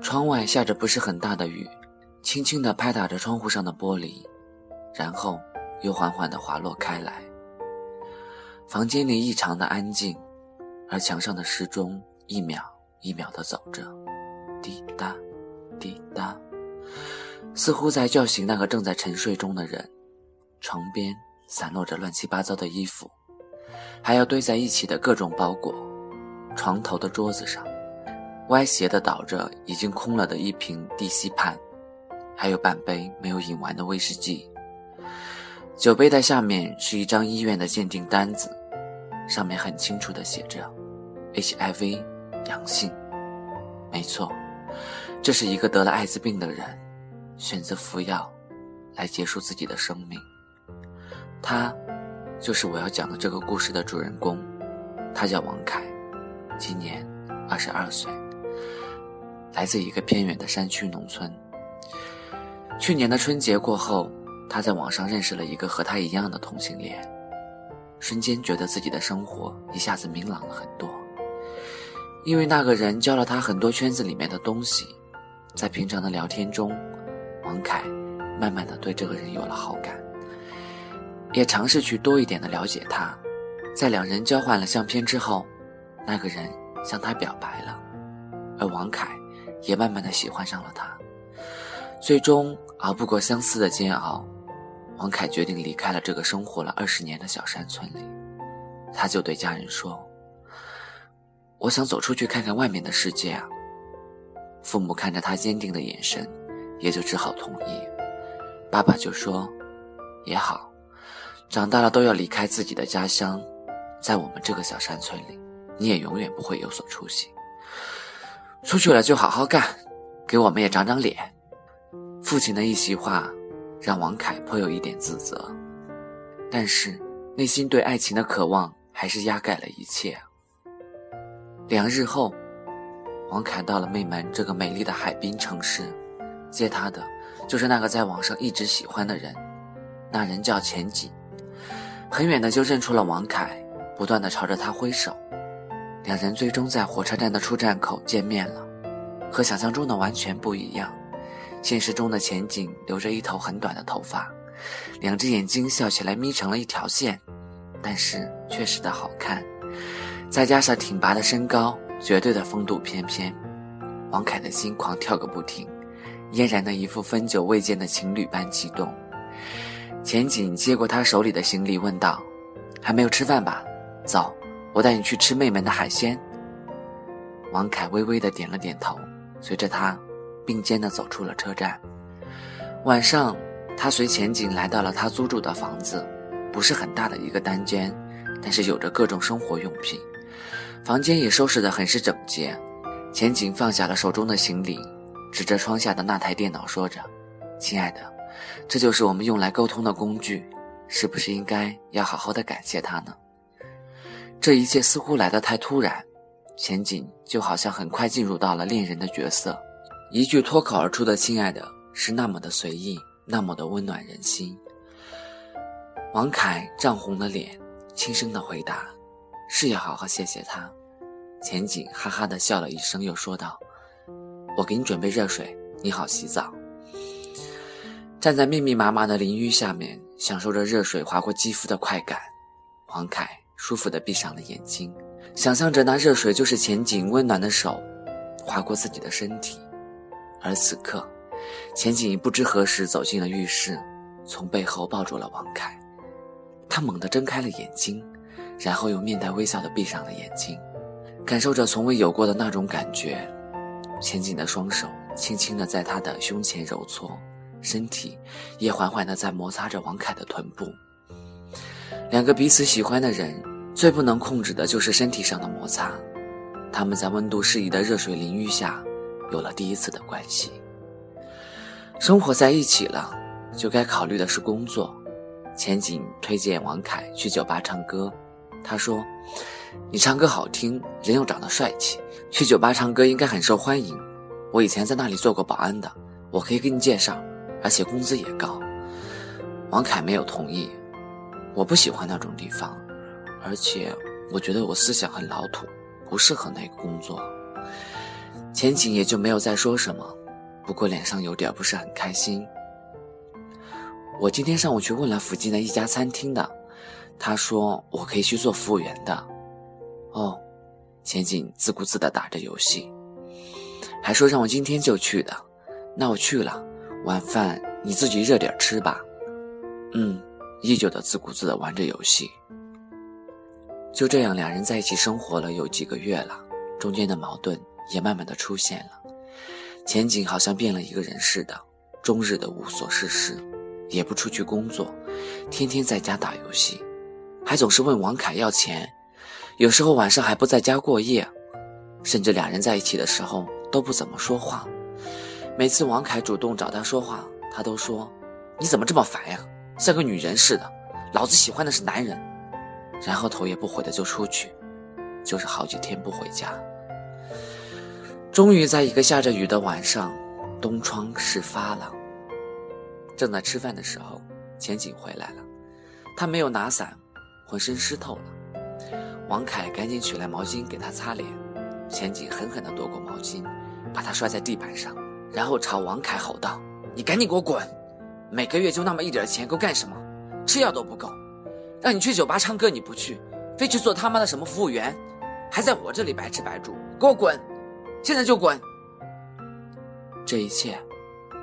窗外下着不是很大的雨，轻轻地拍打着窗户上的玻璃，然后又缓缓地滑落开来。房间里异常的安静，而墙上的时钟一秒一秒地走着，滴答，滴答，似乎在叫醒那个正在沉睡中的人。床边散落着乱七八糟的衣服，还有堆在一起的各种包裹。床头的桌子上，歪斜的倒着已经空了的一瓶地西泮，还有半杯没有饮完的威士忌。酒杯的下面是一张医院的鉴定单子，上面很清楚的写着：HIV 阳性。没错，这是一个得了艾滋病的人选择服药来结束自己的生命。他，就是我要讲的这个故事的主人公，他叫王凯，今年二十二岁，来自一个偏远的山区农村。去年的春节过后，他在网上认识了一个和他一样的同性恋，瞬间觉得自己的生活一下子明朗了很多，因为那个人教了他很多圈子里面的东西，在平常的聊天中，王凯慢慢的对这个人有了好感。也尝试去多一点的了解他，在两人交换了相片之后，那个人向他表白了，而王凯也慢慢的喜欢上了他。最终熬不过相思的煎熬，王凯决定离开了这个生活了二十年的小山村里。他就对家人说：“我想走出去看看外面的世界啊。”父母看着他坚定的眼神，也就只好同意。爸爸就说：“也好。”长大了都要离开自己的家乡，在我们这个小山村里，你也永远不会有所出息。出去了就好好干，给我们也长长脸。父亲的一席话，让王凯颇有一点自责，但是内心对爱情的渴望还是压盖了一切。两日后，王凯到了内门这个美丽的海滨城市，接他的就是那个在网上一直喜欢的人，那人叫钱锦。很远的就认出了王凯，不断的朝着他挥手，两人最终在火车站的出站口见面了。和想象中的完全不一样，现实中的前景留着一头很短的头发，两只眼睛笑起来眯成了一条线，但是确实的好看，再加上挺拔的身高，绝对的风度翩翩，王凯的心狂跳个不停，嫣然的一副分久未见的情侣般激动。钱锦接过他手里的行李，问道：“还没有吃饭吧？走，我带你去吃妹妹的海鲜。”王凯微微的点了点头，随着他并肩的走出了车站。晚上，他随钱景来到了他租住的房子，不是很大的一个单间，但是有着各种生活用品，房间也收拾得很是整洁。钱景放下了手中的行李，指着窗下的那台电脑，说着：“亲爱的。”这就是我们用来沟通的工具，是不是应该要好好的感谢他呢？这一切似乎来得太突然，前景就好像很快进入到了恋人的角色，一句脱口而出的“亲爱的”是那么的随意，那么的温暖人心。王凯涨红了脸，轻声的回答：“是要好好谢谢他。”前景哈哈的笑了一声，又说道：“我给你准备热水，你好洗澡。”站在密密麻麻的淋浴下面，享受着热水划过肌肤的快感，王凯舒服地闭上了眼睛，想象着那热水就是前景温暖的手划过自己的身体。而此刻，前景不知何时走进了浴室，从背后抱住了王凯。他猛地睁开了眼睛，然后又面带微笑地闭上了眼睛，感受着从未有过的那种感觉。前景的双手轻轻地在他的胸前揉搓。身体也缓缓地在摩擦着王凯的臀部。两个彼此喜欢的人，最不能控制的就是身体上的摩擦。他们在温度适宜的热水淋浴下，有了第一次的关系。生活在一起了，就该考虑的是工作。前景推荐王凯去酒吧唱歌，他说：“你唱歌好听，人又长得帅气，去酒吧唱歌应该很受欢迎。我以前在那里做过保安的，我可以给你介绍。”而且工资也高，王凯没有同意。我不喜欢那种地方，而且我觉得我思想很老土，不适合那个工作。钱景也就没有再说什么，不过脸上有点不是很开心。我今天上午去问了附近的一家餐厅的，他说我可以去做服务员的。哦，钱景自顾自地打着游戏，还说让我今天就去的。那我去了，晚饭你自己热点吃吧。嗯，依旧的自顾自的玩着游戏。就这样，两人在一起生活了有几个月了，中间的矛盾也慢慢的出现了。前景好像变了一个人似的，终日的无所事事，也不出去工作，天天在家打游戏，还总是问王凯要钱，有时候晚上还不在家过夜，甚至两人在一起的时候都不怎么说话。每次王凯主动找他说话，他都说：“你怎么这么烦呀，像个女人似的，老子喜欢的是男人。”然后头也不回的就出去，就是好几天不回家。终于在一个下着雨的晚上，东窗事发了。正在吃饭的时候，钱景回来了，他没有拿伞，浑身湿透了。王凯赶紧取来毛巾给他擦脸，钱景狠狠地夺过毛巾，把他摔在地板上，然后朝王凯吼道：“你赶紧给我滚！每个月就那么一点钱，够干什么？吃药都不够。”让你去酒吧唱歌你不去，非去做他妈的什么服务员，还在我这里白吃白住，给我滚！现在就滚！这一切，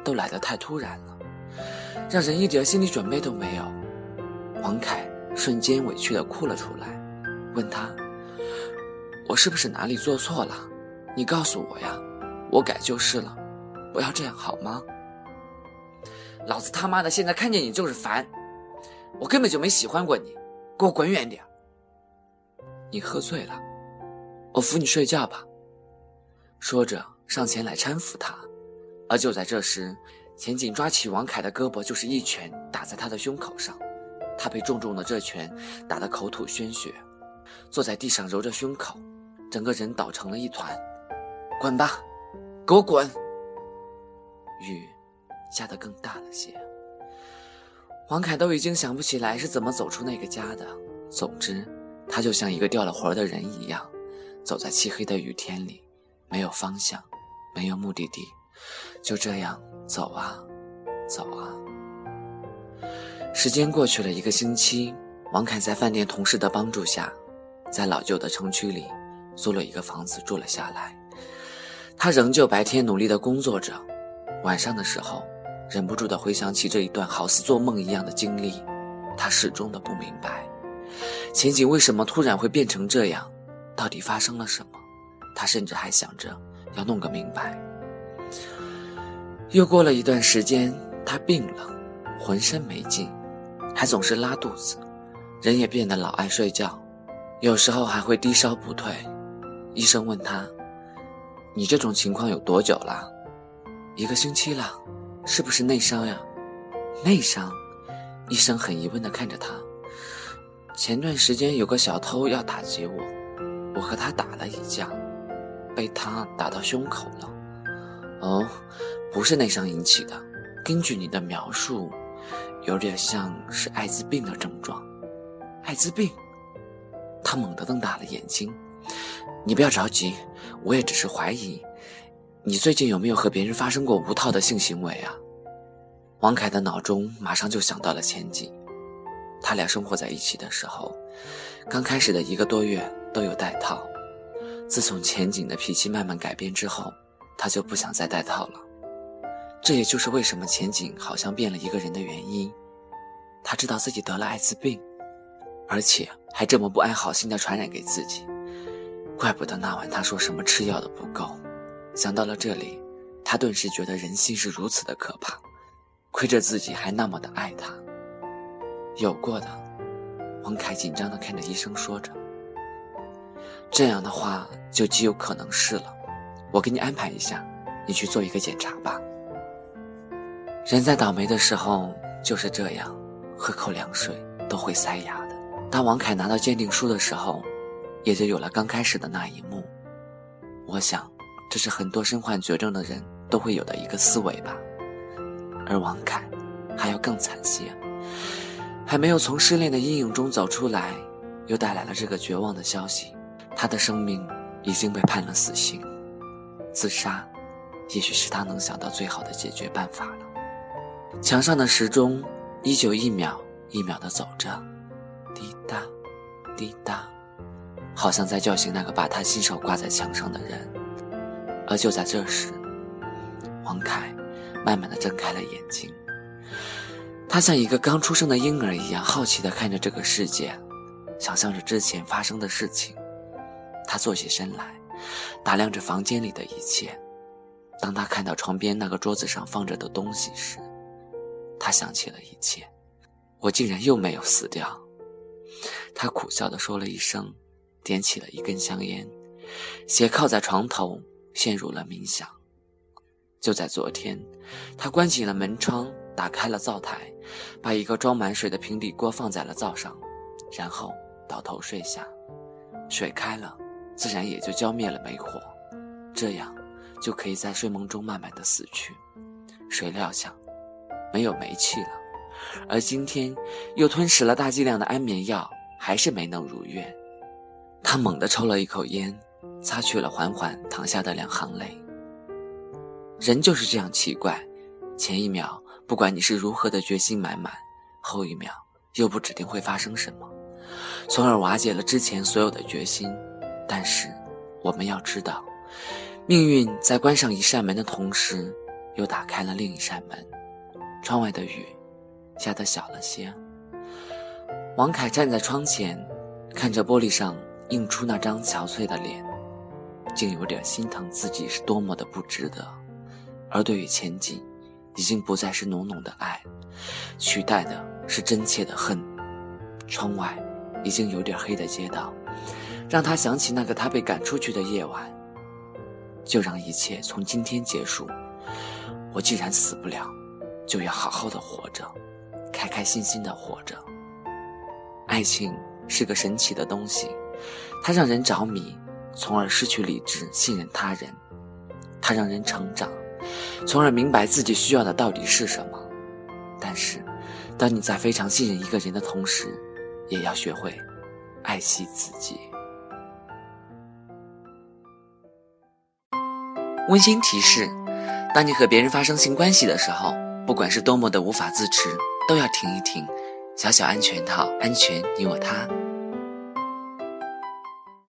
都来得太突然了，让人一点心理准备都没有。王凯瞬间委屈的哭了出来，问他：“我是不是哪里做错了？你告诉我呀，我改就是了，不要这样好吗？”老子他妈的现在看见你就是烦。我根本就没喜欢过你，给我滚远点！你喝醉了，我扶你睡觉吧。说着上前来搀扶他，而就在这时，钱景抓起王凯的胳膊就是一拳打在他的胸口上，他被重重的这拳打得口吐鲜血，坐在地上揉着胸口，整个人倒成了一团。滚吧，给我滚！雨下得更大了些。王凯都已经想不起来是怎么走出那个家的。总之，他就像一个掉了魂的人一样，走在漆黑的雨天里，没有方向，没有目的地，就这样走啊，走啊。时间过去了一个星期，王凯在饭店同事的帮助下，在老旧的城区里租了一个房子住了下来。他仍旧白天努力的工作着，晚上的时候。忍不住的回想起这一段好似做梦一样的经历，他始终的不明白，前景为什么突然会变成这样，到底发生了什么？他甚至还想着要弄个明白。又过了一段时间，他病了，浑身没劲，还总是拉肚子，人也变得老爱睡觉，有时候还会低烧不退。医生问他：“你这种情况有多久了？”“一个星期了。”是不是内伤呀？内伤，医生很疑问地看着他。前段时间有个小偷要打劫我，我和他打了一架，被他打到胸口了。哦，不是内伤引起的。根据你的描述，有点像是艾滋病的症状。艾滋病？他猛地瞪大了眼睛。你不要着急，我也只是怀疑。你最近有没有和别人发生过无套的性行为啊？王凯的脑中马上就想到了前景。他俩生活在一起的时候，刚开始的一个多月都有戴套。自从前景的脾气慢慢改变之后，他就不想再戴套了。这也就是为什么前景好像变了一个人的原因。他知道自己得了艾滋病，而且还这么不安好心的传染给自己。怪不得那晚他说什么吃药的不够。想到了这里，他顿时觉得人心是如此的可怕，亏着自己还那么的爱他。有过的，王凯紧张的看着医生说着：“这样的话就极有可能是了，我给你安排一下，你去做一个检查吧。”人在倒霉的时候就是这样，喝口凉水都会塞牙的。当王凯拿到鉴定书的时候，也就有了刚开始的那一幕。我想。这是很多身患绝症的人都会有的一个思维吧，而王凯还要更惨些，还没有从失恋的阴影中走出来，又带来了这个绝望的消息：他的生命已经被判了死刑。自杀，也许是他能想到最好的解决办法了。墙上的时钟依旧一秒一秒地走着，滴答，滴答，好像在叫醒那个把他亲手挂在墙上的人。而就在这时，王凯慢慢的睁开了眼睛。他像一个刚出生的婴儿一样好奇的看着这个世界，想象着之前发生的事情。他坐起身来，打量着房间里的一切。当他看到床边那个桌子上放着的东西时，他想起了一切。我竟然又没有死掉。他苦笑的说了一声，点起了一根香烟，斜靠在床头，陷入了冥想。就在昨天，他关紧了门窗，打开了灶台，把一个装满水的平底锅放在了灶上，然后倒头睡下。水开了，自然也就浇灭了煤火，这样就可以在睡梦中慢慢的死去。谁料想，没有煤气了，而今天又吞食了大剂量的安眠药，还是没能如愿。他猛地抽了一口烟，擦去了缓缓淌下的两行泪。人就是这样奇怪，前一秒不管你是如何的决心满满，后一秒又不指定会发生什么，从而瓦解了之前所有的决心。但是，我们要知道，命运在关上一扇门的同时，又打开了另一扇门。窗外的雨下得小了些。王凯站在窗前，看着玻璃上映出那张憔悴的脸，竟有点心疼自己是多么的不值得。而对于前景，已经不再是浓浓的爱，取代的是真切的恨。窗外已经有点黑的街道，让他想起那个他被赶出去的夜晚。就让一切从今天结束。我既然死不了，就要好好的活着，开开心心的活着。爱情是个神奇的东西，它让人着迷，从而失去理智，信任他人。它让人成长。从而明白自己需要的到底是什么。但是，当你在非常信任一个人的同时，也要学会爱惜自己。温馨提示：当你和别人发生性关系的时候，不管是多么的无法自持，都要停一停。小小安全套，安全你我他。